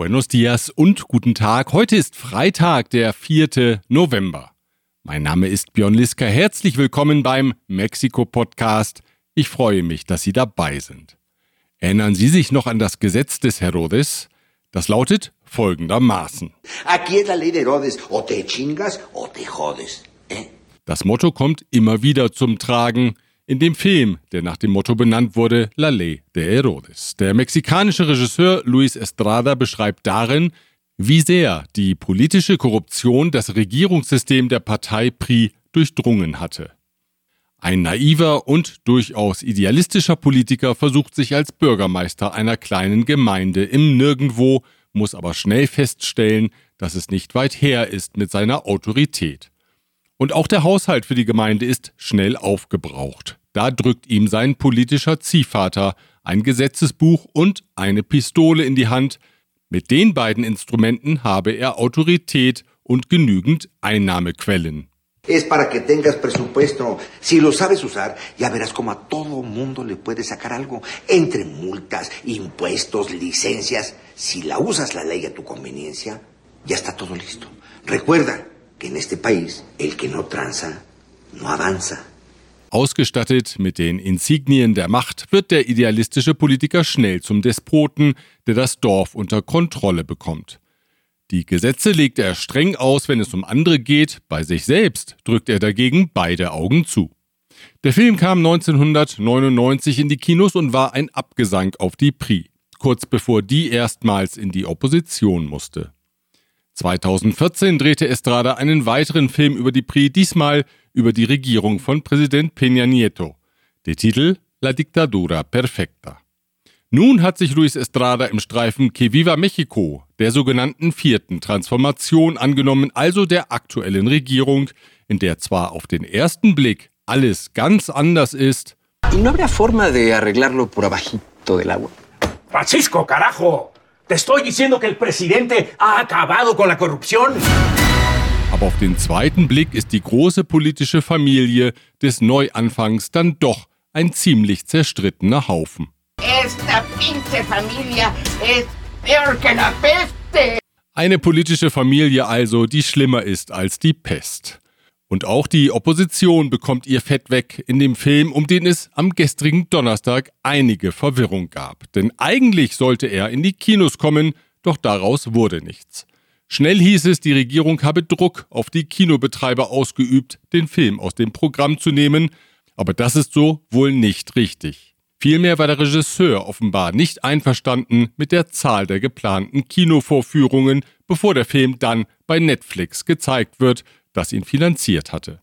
Buenos dias und guten Tag. Heute ist Freitag, der 4. November. Mein Name ist Björn Liska. Herzlich willkommen beim Mexiko-Podcast. Ich freue mich, dass Sie dabei sind. Erinnern Sie sich noch an das Gesetz des Herodes? Das lautet folgendermaßen. Eh? Das Motto kommt immer wieder zum Tragen in dem Film, der nach dem Motto benannt wurde, La Ley de Herodes. Der mexikanische Regisseur Luis Estrada beschreibt darin, wie sehr die politische Korruption das Regierungssystem der Partei PRI durchdrungen hatte. Ein naiver und durchaus idealistischer Politiker versucht sich als Bürgermeister einer kleinen Gemeinde im Nirgendwo, muss aber schnell feststellen, dass es nicht weit her ist mit seiner Autorität. Und auch der Haushalt für die Gemeinde ist schnell aufgebraucht. Da drückt ihm sein politischer Ziehvater ein Gesetzesbuch und eine Pistole in die Hand. Mit den beiden Instrumenten habe er Autorität und genügend Einnahmequellen. Es para que tengas presupuesto. Si lo sabes usar, ya verás como a todo mundo le puede sacar algo. Entre multas, impuestos, licencias. Si la usas la ley a tu conveniencia, ya está todo listo. Recuerda que en este país, el que no tranza, no avanza. Ausgestattet mit den Insignien der Macht wird der idealistische Politiker schnell zum Despoten, der das Dorf unter Kontrolle bekommt. Die Gesetze legt er streng aus, wenn es um andere geht, bei sich selbst drückt er dagegen beide Augen zu. Der Film kam 1999 in die Kinos und war ein Abgesang auf die Prix, kurz bevor die erstmals in die Opposition musste. 2014 drehte Estrada einen weiteren Film über die Prix, diesmal über die Regierung von Präsident Peña Nieto. Der Titel La Dictadura Perfecta. Nun hat sich Luis Estrada im Streifen Que Viva Mexico, der sogenannten vierten Transformation, angenommen, also der aktuellen Regierung, in der zwar auf den ersten Blick alles ganz anders ist. ¿Y no habrá forma de arreglarlo por abajito del agua? Francisco, carajo! Te estoy diciendo que el presidente ha acabado con la corrupción. Aber auf den zweiten Blick ist die große politische Familie des Neuanfangs dann doch ein ziemlich zerstrittener Haufen. Esta pinche familia es peor que la peste. Eine politische Familie also, die schlimmer ist als die Pest. Und auch die Opposition bekommt ihr Fett weg in dem Film, um den es am gestrigen Donnerstag einige Verwirrung gab. Denn eigentlich sollte er in die Kinos kommen, doch daraus wurde nichts. Schnell hieß es, die Regierung habe Druck auf die Kinobetreiber ausgeübt, den Film aus dem Programm zu nehmen, aber das ist so wohl nicht richtig. Vielmehr war der Regisseur offenbar nicht einverstanden mit der Zahl der geplanten Kinovorführungen, bevor der Film dann bei Netflix gezeigt wird, das ihn finanziert hatte.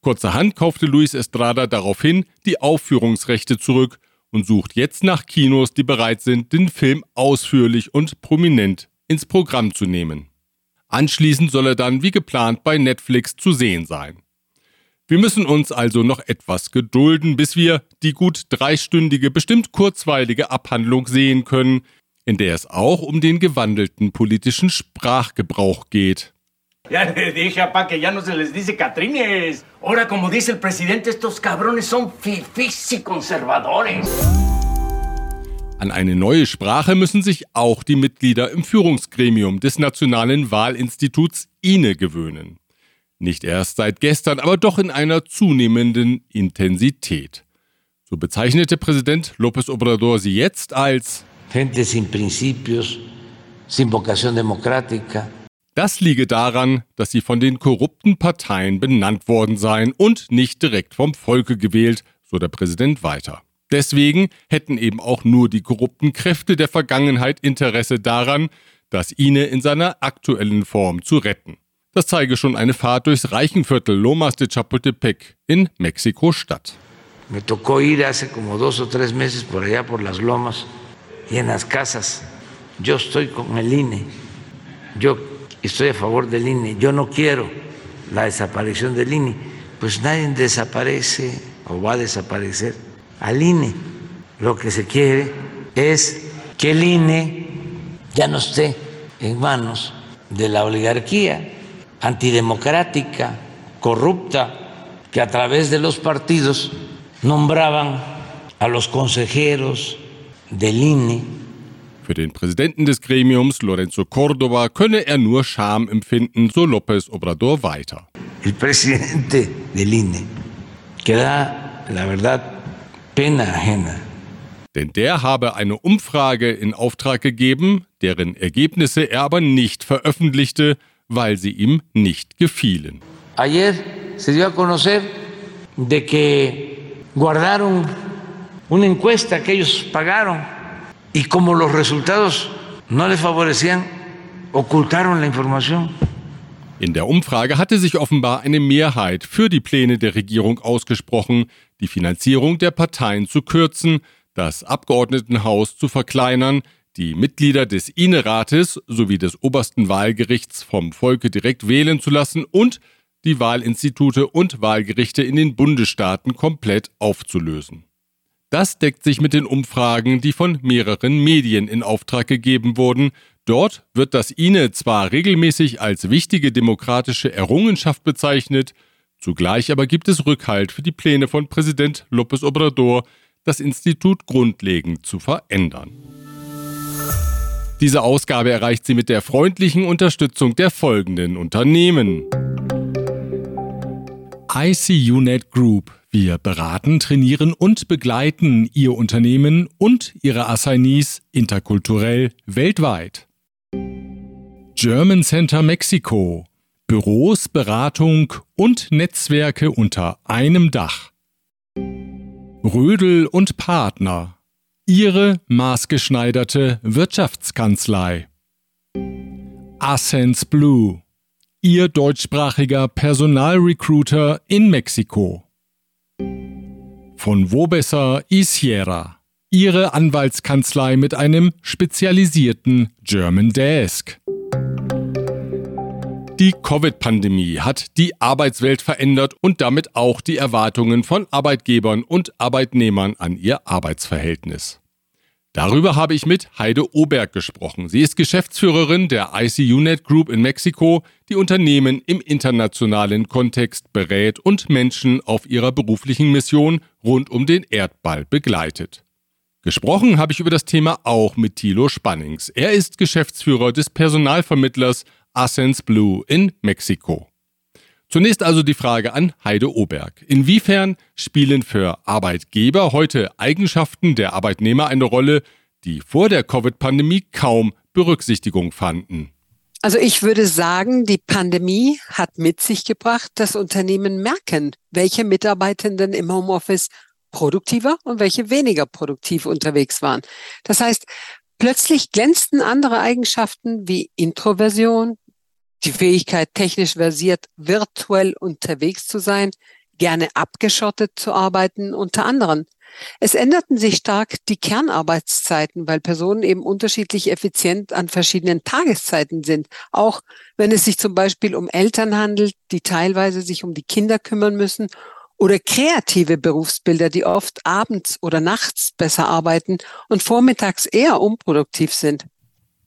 Kurzerhand kaufte Luis Estrada daraufhin die Aufführungsrechte zurück und sucht jetzt nach Kinos, die bereit sind, den Film ausführlich und prominent ins Programm zu nehmen. Anschließend soll er dann wie geplant bei Netflix zu sehen sein. Wir müssen uns also noch etwas gedulden, bis wir die gut dreistündige, bestimmt kurzweilige Abhandlung sehen können, in der es auch um den gewandelten politischen Sprachgebrauch geht. Ya le dije, papá, que ya no se les dice Catrines. Ahora, como dice el presidente, estos cabrones son fifís y conservadores. An eine neue Sprache müssen sich auch die Mitglieder im Führungsgremium des Nationalen Wahlinstituts INE gewöhnen. Nicht erst seit gestern, aber doch in einer zunehmenden Intensität. So bezeichnete Präsident López Obrador sie jetzt als Gente sin principios, sin vocación democrática. Das liege daran, dass sie von den korrupten Parteien benannt worden seien und nicht direkt vom Volke gewählt, so der Präsident weiter. Deswegen hätten eben auch nur die korrupten Kräfte der Vergangenheit Interesse daran, das INE in seiner aktuellen Form zu retten. Das zeige schon eine Fahrt durchs Reichenviertel Lomas de Chapultepec in Mexiko-Stadt. Me tocó ir hace como dos o tres meses por allá por las lomas y en las casas. Yo estoy con el INE. Yo estoy a favor del INE. Yo no quiero la desaparición del INE. Pues nadie desaparece o va a desaparecer al INE. Lo que se quiere es que el INE ya no esté en manos de la oligarquía antidemocrática, corrupta, que a través de los partidos nombraban a los consejeros del INE Für den Präsidenten des Gremiums, Lorenzo Córdoba, könne er nur Scham empfinden, so López Obrador weiter. El presidente del INE, que da, la verdad. Denn der habe eine Umfrage in Auftrag gegeben, deren Ergebnisse er aber nicht veröffentlichte, weil sie ihm nicht gefielen. Ayer se dio a conocer de que guardaron una encuesta que ellos pagaron y como los resultados no les favorecían, ocultaron la información. In der Umfrage hatte sich offenbar eine Mehrheit für die Pläne der Regierung ausgesprochen, die Finanzierung der Parteien zu kürzen, das Abgeordnetenhaus zu verkleinern, die Mitglieder des INE-Rates sowie des obersten Wahlgerichts vom Volke direkt wählen zu lassen und die Wahlinstitute und Wahlgerichte in den Bundesstaaten komplett aufzulösen. Das deckt sich mit den Umfragen, die von mehreren Medien in Auftrag gegeben wurden. Dort wird das INE zwar regelmäßig als wichtige demokratische Errungenschaft bezeichnet, zugleich aber gibt es Rückhalt für die Pläne von Präsident López Obrador, das Institut grundlegend zu verändern. Diese Ausgabe erreicht sie mit der freundlichen Unterstützung der folgenden Unternehmen. ICUNet Group. Wir beraten, trainieren und begleiten Ihr Unternehmen und Ihre Assignees interkulturell weltweit. German Center Mexiko. Büros, Beratung und Netzwerke unter einem Dach. Rödel und Partner. Ihre maßgeschneiderte Wirtschaftskanzlei. Ascens Blue Ihr deutschsprachiger Personalrecruiter in Mexiko. Von Wobesser Isiera. Ihre Anwaltskanzlei mit einem spezialisierten German Desk. Die Covid-Pandemie hat die Arbeitswelt verändert und damit auch die Erwartungen von Arbeitgebern und Arbeitnehmern an ihr Arbeitsverhältnis. Darüber habe ich mit Heide Oberg gesprochen. Sie ist Geschäftsführerin der ICUNet Group in Mexiko, die Unternehmen im internationalen Kontext berät und Menschen auf ihrer beruflichen Mission rund um den Erdball begleitet. Gesprochen habe ich über das Thema auch mit Thilo Spannings. Er ist Geschäftsführer des Personalvermittlers Ascens Blue in Mexiko. Zunächst also die Frage an Heide Oberg. Inwiefern spielen für Arbeitgeber heute Eigenschaften der Arbeitnehmer eine Rolle, die vor der Covid-Pandemie kaum Berücksichtigung fanden? Also ich würde sagen, die Pandemie hat mit sich gebracht, dass Unternehmen merken, welche Mitarbeitenden im Homeoffice produktiver und welche weniger produktiv unterwegs waren. Das heißt, plötzlich glänzten andere Eigenschaften wie Introversion, die Fähigkeit, technisch versiert virtuell unterwegs zu sein, gerne abgeschottet zu arbeiten, unter anderem. Es änderten sich stark die Kernarbeitszeiten, weil Personen eben unterschiedlich effizient an verschiedenen Tageszeiten sind. Auch wenn es sich zum Beispiel um Eltern handelt, die teilweise sich um die Kinder kümmern müssen oder kreative Berufsbilder, die oft abends oder nachts besser arbeiten und vormittags eher unproduktiv sind.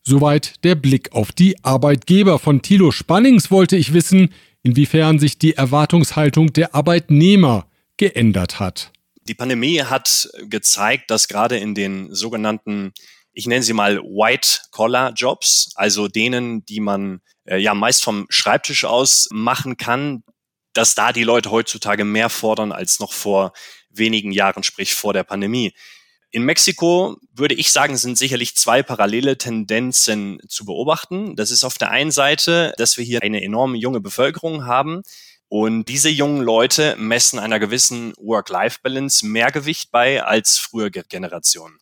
Soweit der Blick auf die Arbeitgeber. Von Thilo Spannings wollte ich wissen, inwiefern sich die Erwartungshaltung der Arbeitnehmer geändert hat. Die Pandemie hat gezeigt, dass gerade in den sogenannten, ich nenne sie mal White-Collar-Jobs, also denen, die man äh, ja meist vom Schreibtisch aus machen kann, dass da die Leute heutzutage mehr fordern als noch vor wenigen Jahren, sprich vor der Pandemie. In Mexiko würde ich sagen, sind sicherlich zwei parallele Tendenzen zu beobachten. Das ist auf der einen Seite, dass wir hier eine enorme junge Bevölkerung haben. Und diese jungen Leute messen einer gewissen Work-Life-Balance mehr Gewicht bei als frühere Generationen.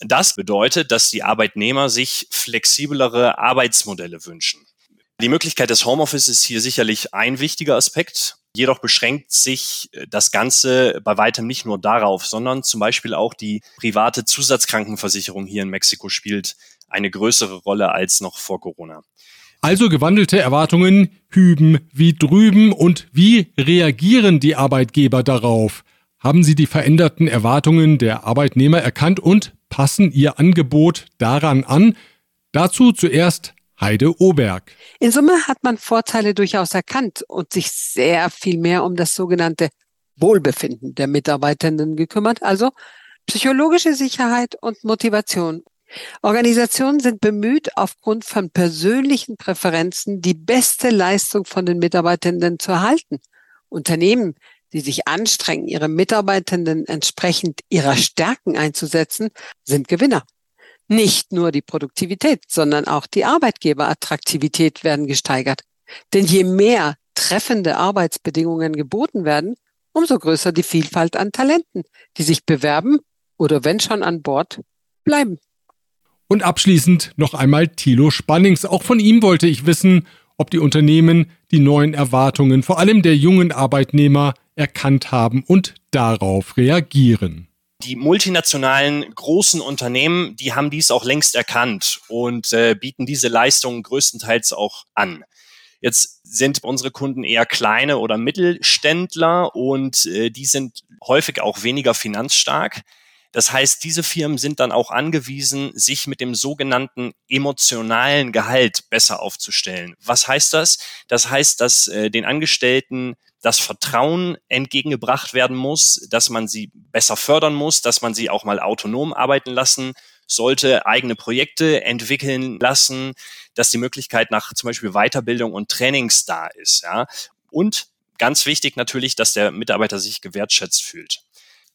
Das bedeutet, dass die Arbeitnehmer sich flexiblere Arbeitsmodelle wünschen. Die Möglichkeit des Homeoffice ist hier sicherlich ein wichtiger Aspekt. Jedoch beschränkt sich äh, das Ganze bei weitem nicht nur darauf, sondern zum Beispiel auch die private Zusatzkrankenversicherung hier in Mexiko spielt eine größere Rolle als noch vor Corona. Also gewandelte Erwartungen hüben wie drüben und wie reagieren die Arbeitgeber darauf? Haben sie die veränderten Erwartungen der Arbeitnehmer erkannt und passen ihr Angebot daran an? Dazu zuerst Heide Oberg. In Summe hat man Vorteile durchaus erkannt und sich sehr viel mehr um das sogenannte Wohlbefinden der Mitarbeitenden gekümmert, also psychologische Sicherheit und Motivation. Organisationen sind bemüht, aufgrund von persönlichen Präferenzen die beste Leistung von den Mitarbeitenden zu erhalten. Unternehmen, die sich anstrengen, ihre Mitarbeitenden entsprechend ihrer Stärken einzusetzen, sind Gewinner. Nicht nur die Produktivität, sondern auch die Arbeitgeberattraktivität werden gesteigert. Denn je mehr treffende Arbeitsbedingungen geboten werden, umso größer die Vielfalt an Talenten, die sich bewerben oder wenn schon an Bord bleiben. Und abschließend noch einmal Thilo Spannings. Auch von ihm wollte ich wissen, ob die Unternehmen die neuen Erwartungen vor allem der jungen Arbeitnehmer erkannt haben und darauf reagieren. Die multinationalen großen Unternehmen, die haben dies auch längst erkannt und äh, bieten diese Leistungen größtenteils auch an. Jetzt sind unsere Kunden eher kleine oder Mittelständler und äh, die sind häufig auch weniger finanzstark. Das heißt, diese Firmen sind dann auch angewiesen, sich mit dem sogenannten emotionalen Gehalt besser aufzustellen. Was heißt das? Das heißt, dass äh, den Angestellten das Vertrauen entgegengebracht werden muss, dass man sie besser fördern muss, dass man sie auch mal autonom arbeiten lassen sollte, eigene Projekte entwickeln lassen, dass die Möglichkeit nach zum Beispiel Weiterbildung und Trainings da ist. Ja? Und ganz wichtig natürlich, dass der Mitarbeiter sich gewertschätzt fühlt.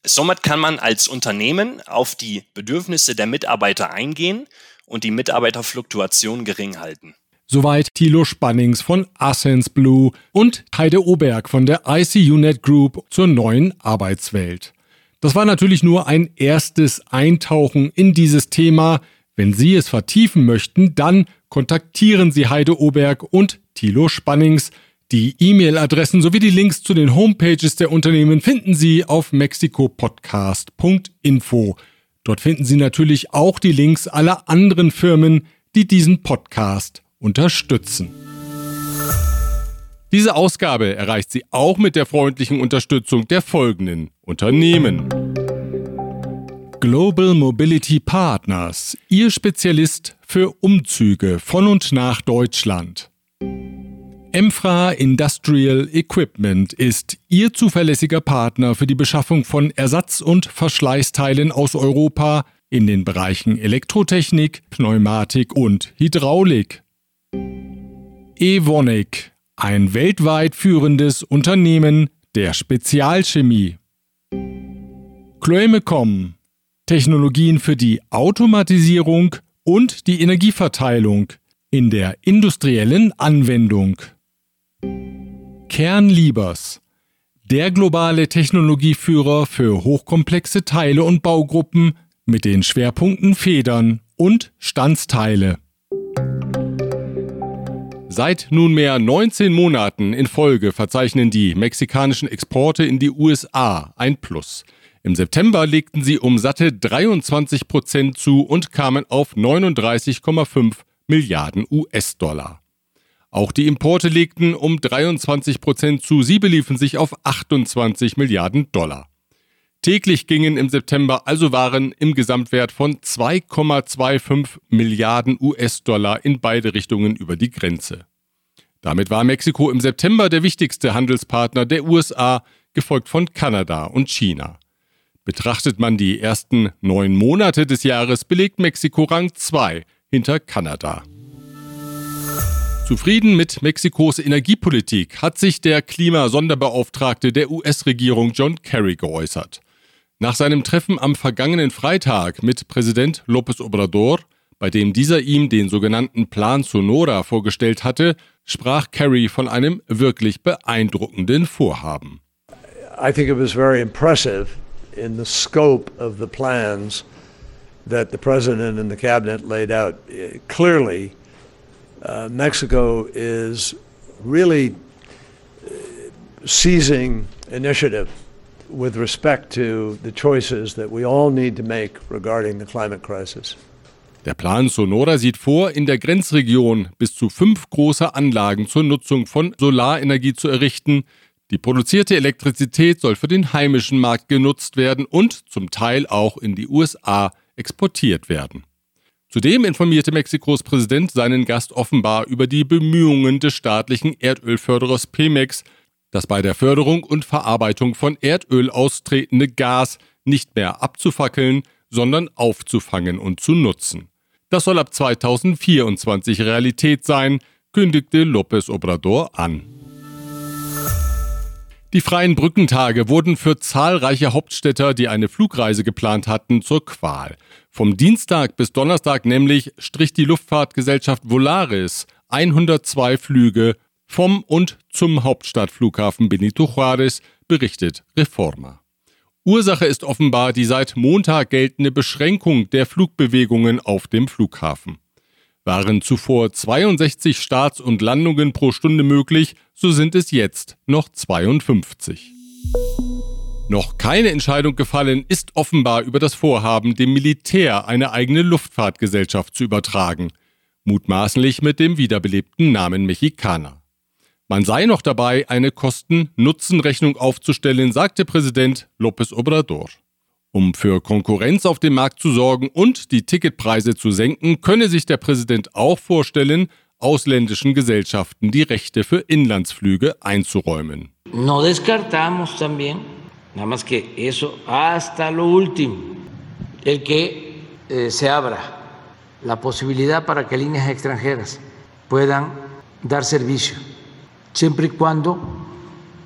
Somit kann man als Unternehmen auf die Bedürfnisse der Mitarbeiter eingehen und die Mitarbeiterfluktuation gering halten. Soweit Thilo Spannings von Ascens Blue und Heide Oberg von der ICUNet Group zur neuen Arbeitswelt. Das war natürlich nur ein erstes Eintauchen in dieses Thema. Wenn Sie es vertiefen möchten, dann kontaktieren Sie Heide Oberg und Thilo Spannings. Die E-Mail-Adressen sowie die Links zu den Homepages der Unternehmen finden Sie auf mexikopodcast.info. Dort finden Sie natürlich auch die Links aller anderen Firmen, die diesen Podcast unterstützen. Diese Ausgabe erreicht sie auch mit der freundlichen Unterstützung der folgenden Unternehmen. Global Mobility Partners, Ihr Spezialist für Umzüge von und nach Deutschland. Emfra Industrial Equipment ist Ihr zuverlässiger Partner für die Beschaffung von Ersatz- und Verschleißteilen aus Europa in den Bereichen Elektrotechnik, Pneumatik und Hydraulik. Evonik, ein weltweit führendes Unternehmen der Spezialchemie. Chloemecom, Technologien für die Automatisierung und die Energieverteilung in der industriellen Anwendung. Kernliebers, der globale Technologieführer für hochkomplexe Teile und Baugruppen mit den Schwerpunkten Federn und Standsteile. Seit nunmehr 19 Monaten in Folge verzeichnen die mexikanischen Exporte in die USA ein Plus. Im September legten sie um satte 23 Prozent zu und kamen auf 39,5 Milliarden US-Dollar. Auch die Importe legten um 23 Prozent zu, sie beliefen sich auf 28 Milliarden Dollar. Täglich gingen im September also Waren im Gesamtwert von 2,25 Milliarden US-Dollar in beide Richtungen über die Grenze. Damit war Mexiko im September der wichtigste Handelspartner der USA, gefolgt von Kanada und China. Betrachtet man die ersten neun Monate des Jahres, belegt Mexiko Rang 2 hinter Kanada. Zufrieden mit Mexikos Energiepolitik hat sich der Klimasonderbeauftragte der US-Regierung John Kerry geäußert. Nach seinem Treffen am vergangenen Freitag mit Präsident López Obrador, bei dem dieser ihm den sogenannten Plan Sonora vorgestellt hatte, sprach Kerry von einem wirklich beeindruckenden Vorhaben. I think it was very impressive in the scope of the plans that the president and the cabinet laid out. Clearly, uh, Mexico is really seizing initiative with respect to the choices that we all need to make regarding the climate crisis. Der Plan Sonora sieht vor, in der Grenzregion bis zu fünf große Anlagen zur Nutzung von Solarenergie zu errichten. Die produzierte Elektrizität soll für den heimischen Markt genutzt werden und zum Teil auch in die USA exportiert werden. Zudem informierte Mexikos Präsident seinen Gast offenbar über die Bemühungen des staatlichen Erdölförderers Pemex, das bei der Förderung und Verarbeitung von Erdöl austretende Gas nicht mehr abzufackeln, sondern aufzufangen und zu nutzen. Das soll ab 2024 Realität sein, kündigte López Obrador an. Die freien Brückentage wurden für zahlreiche Hauptstädter, die eine Flugreise geplant hatten, zur Qual. Vom Dienstag bis Donnerstag nämlich strich die Luftfahrtgesellschaft Volaris 102 Flüge vom und zum Hauptstadtflughafen Benito Juárez, berichtet Reforma. Ursache ist offenbar die seit Montag geltende Beschränkung der Flugbewegungen auf dem Flughafen. Waren zuvor 62 Starts und Landungen pro Stunde möglich, so sind es jetzt noch 52. Noch keine Entscheidung gefallen ist offenbar über das Vorhaben, dem Militär eine eigene Luftfahrtgesellschaft zu übertragen, mutmaßlich mit dem wiederbelebten Namen Mexicana. Man sei noch dabei, eine Kosten-Nutzen-Rechnung aufzustellen, sagte Präsident López Obrador. Um für Konkurrenz auf dem Markt zu sorgen und die Ticketpreise zu senken, könne sich der Präsident auch vorstellen, ausländischen Gesellschaften die Rechte für Inlandsflüge einzuräumen. No descartamos también, nada más que eso hasta lo último, el que eh, se abra la posibilidad para que líneas extranjeras puedan dar servicio siempre y cuando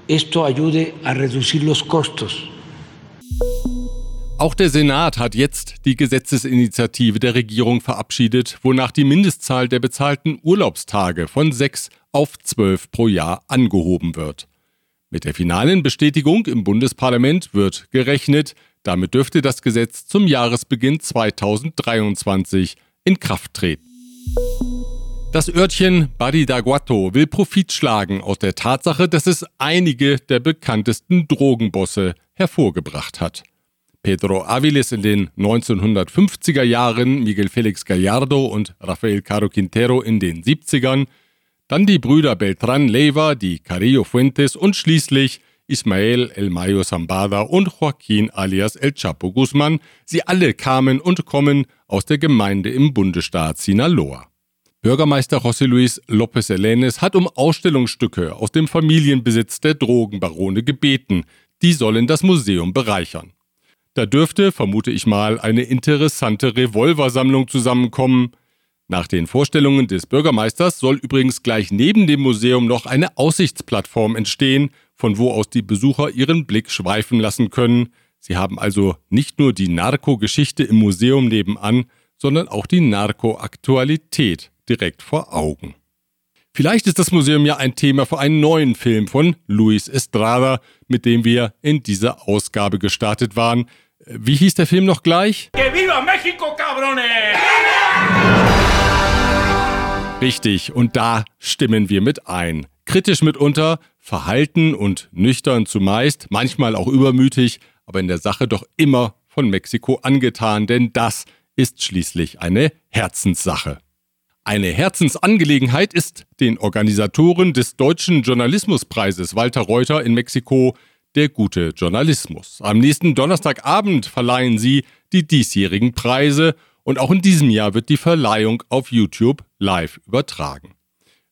esto ayude a reducir los costos. Auch der Senat hat jetzt die Gesetzesinitiative der Regierung verabschiedet, wonach die Mindestzahl der bezahlten Urlaubstage von sechs auf zwölf pro Jahr angehoben wird. Mit der finalen Bestätigung im Bundesparlament wird gerechnet, damit dürfte das Gesetz zum Jahresbeginn 2023 in Kraft treten. Das Örtchen Baridaguato will Profit schlagen aus der Tatsache, dass es einige der bekanntesten Drogenbosse hervorgebracht hat. Pedro Aviles in den 1950er Jahren, Miguel Felix Gallardo und Rafael Caro Quintero in den 70ern, dann die Brüder Beltran Leiva, die Carrillo Fuentes und schließlich Ismael El Mayo Zambada und Joaquín alias El Chapo Guzman. Sie alle kamen und kommen aus der Gemeinde im Bundesstaat Sinaloa. Bürgermeister José Luis López Elenes hat um Ausstellungsstücke aus dem Familienbesitz der Drogenbarone gebeten. Die sollen das Museum bereichern. Da dürfte, vermute ich mal, eine interessante Revolversammlung zusammenkommen. Nach den Vorstellungen des Bürgermeisters soll übrigens gleich neben dem Museum noch eine Aussichtsplattform entstehen, von wo aus die Besucher ihren Blick schweifen lassen können. Sie haben also nicht nur die Narko-Geschichte im Museum nebenan, sondern auch die Narko-Aktualität direkt vor Augen. Vielleicht ist das Museum ja ein Thema für einen neuen Film von Luis Estrada, mit dem wir in dieser Ausgabe gestartet waren. Wie hieß der Film noch gleich? Que viva Mexico, cabrones! Richtig, und da stimmen wir mit ein. Kritisch mitunter, verhalten und nüchtern zumeist, manchmal auch übermütig, aber in der Sache doch immer von Mexiko angetan, denn das ist schließlich eine Herzenssache. Eine Herzensangelegenheit ist den Organisatoren des Deutschen Journalismuspreises Walter Reuter in Mexiko der gute Journalismus. Am nächsten Donnerstagabend verleihen sie die diesjährigen Preise und auch in diesem Jahr wird die Verleihung auf YouTube live übertragen.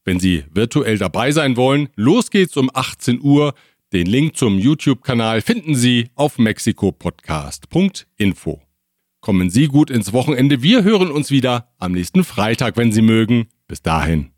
Wenn Sie virtuell dabei sein wollen, los geht's um 18 Uhr. Den Link zum YouTube-Kanal finden Sie auf mexikopodcast.info. Kommen Sie gut ins Wochenende. Wir hören uns wieder am nächsten Freitag, wenn Sie mögen. Bis dahin.